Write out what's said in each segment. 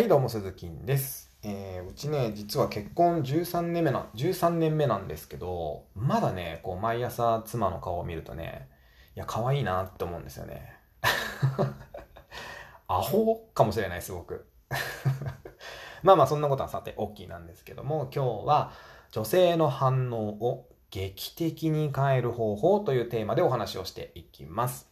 はい、どうも、鈴木です。えー、うちね、実は結婚13年目な、13年目なんですけど、まだね、こう、毎朝妻の顔を見るとね、いや、可愛いなって思うんですよね。アホかもしれない、すごく。まあまあ、そんなことはさて、大きいなんですけども、今日は、女性の反応を劇的に変える方法というテーマでお話をしていきます。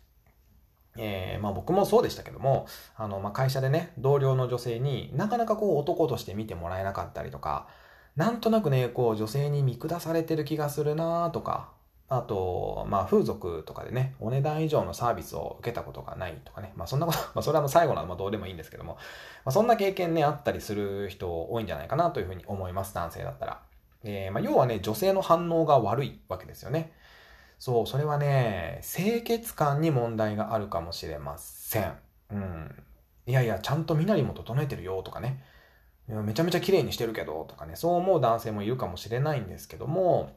えー、まあ僕もそうでしたけども、あの、まあ会社でね、同僚の女性になかなかこう男として見てもらえなかったりとか、なんとなくね、こう女性に見下されてる気がするなとか、あと、まあ風俗とかでね、お値段以上のサービスを受けたことがないとかね、まあそんなこと、まあそれはもう最後なのはどうでもいいんですけども、まあそんな経験ね、あったりする人多いんじゃないかなというふうに思います、男性だったら。えー、まあ要はね、女性の反応が悪いわけですよね。そう、それはね、清潔感に問題があるかもしれません。うん。いやいや、ちゃんと身なりも整えてるよとかね。めちゃめちゃ綺麗にしてるけどとかね、そう思う男性もいるかもしれないんですけども、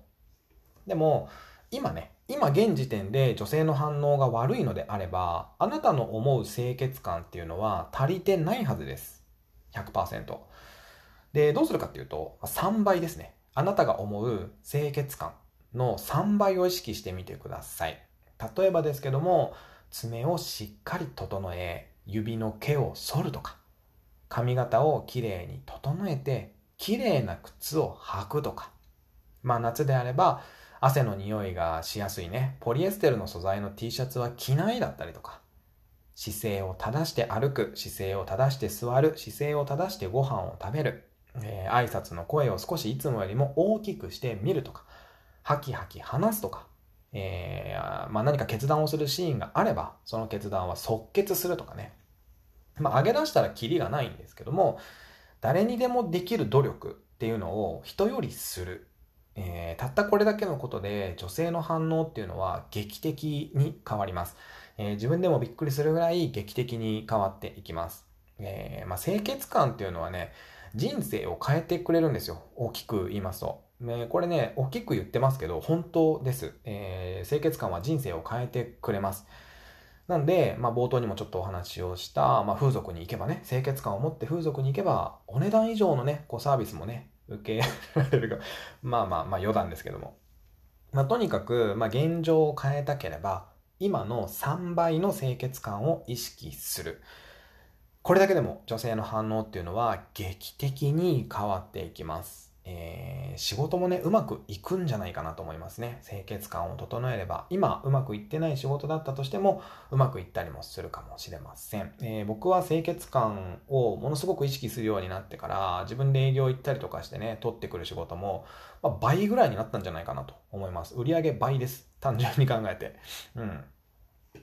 でも、今ね、今現時点で女性の反応が悪いのであれば、あなたの思う清潔感っていうのは足りてないはずです。100%。で、どうするかっていうと、3倍ですね。あなたが思う清潔感。の3倍を意識してみてください。例えばですけども、爪をしっかり整え、指の毛を剃るとか、髪型をきれいに整えて、きれいな靴を履くとか、まあ夏であれば、汗の匂いがしやすいね、ポリエステルの素材の T シャツは着ないだったりとか、姿勢を正して歩く、姿勢を正して座る、姿勢を正してご飯を食べる、えー、挨拶の声を少しいつもよりも大きくしてみるとか、ハキハキ話すとか、えー、まあ、何か決断をするシーンがあれば、その決断は即決するとかね。まあ、上げ出したらキリがないんですけども、誰にでもできる努力っていうのを人よりする。えー、たったこれだけのことで女性の反応っていうのは劇的に変わります。えー、自分でもびっくりするぐらい劇的に変わっていきます。えー、まあ、清潔感っていうのはね、人生を変えてくれるんですよ。大きく言いますと。ね、これね、大きく言ってますけど、本当です。えー、清潔感は人生を変えてくれます。なんで、まあ、冒頭にもちょっとお話をした、まあ、風俗に行けばね、清潔感を持って風俗に行けば、お値段以上のね、こうサービスもね、受けられるか、まあまあまあ余談ですけども。まあ、とにかく、まあ、現状を変えたければ、今の3倍の清潔感を意識する。これだけでも女性の反応っていうのは劇的に変わっていきます。えー、仕事もね、うまくいくんじゃないかなと思いますね。清潔感を整えれば、今うまくいってない仕事だったとしても、うまくいったりもするかもしれません。えー、僕は清潔感をものすごく意識するようになってから、自分で営業行ったりとかしてね、取ってくる仕事も、まあ、倍ぐらいになったんじゃないかなと思います。売上倍です。単純に考えて。うん。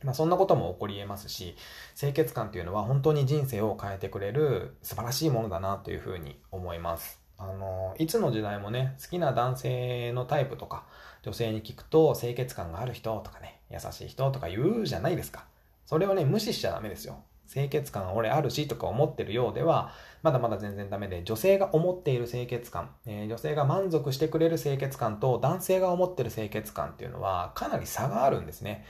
まあ、そんなことも起こり得ますし、清潔感っていうのは本当に人生を変えてくれる素晴らしいものだなというふうに思います。あの、いつの時代もね、好きな男性のタイプとか、女性に聞くと清潔感がある人とかね、優しい人とか言うじゃないですか。それをね、無視しちゃダメですよ。清潔感俺あるしとか思ってるようでは、まだまだ全然ダメで、女性が思っている清潔感、えー、女性が満足してくれる清潔感と男性が思ってる清潔感っていうのはかなり差があるんですね。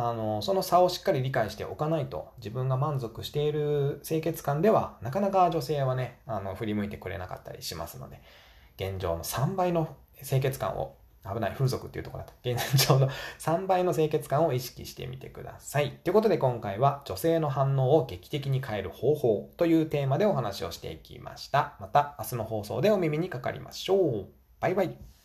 あの、その差をしっかり理解しておかないと、自分が満足している清潔感では、なかなか女性はね、あの、振り向いてくれなかったりしますので、現状の3倍の清潔感を、危ない風俗っていうところだと、現状の 3倍の清潔感を意識してみてください。ということで今回は、女性の反応を劇的に変える方法というテーマでお話をしていきました。また明日の放送でお耳にかかりましょう。バイバイ。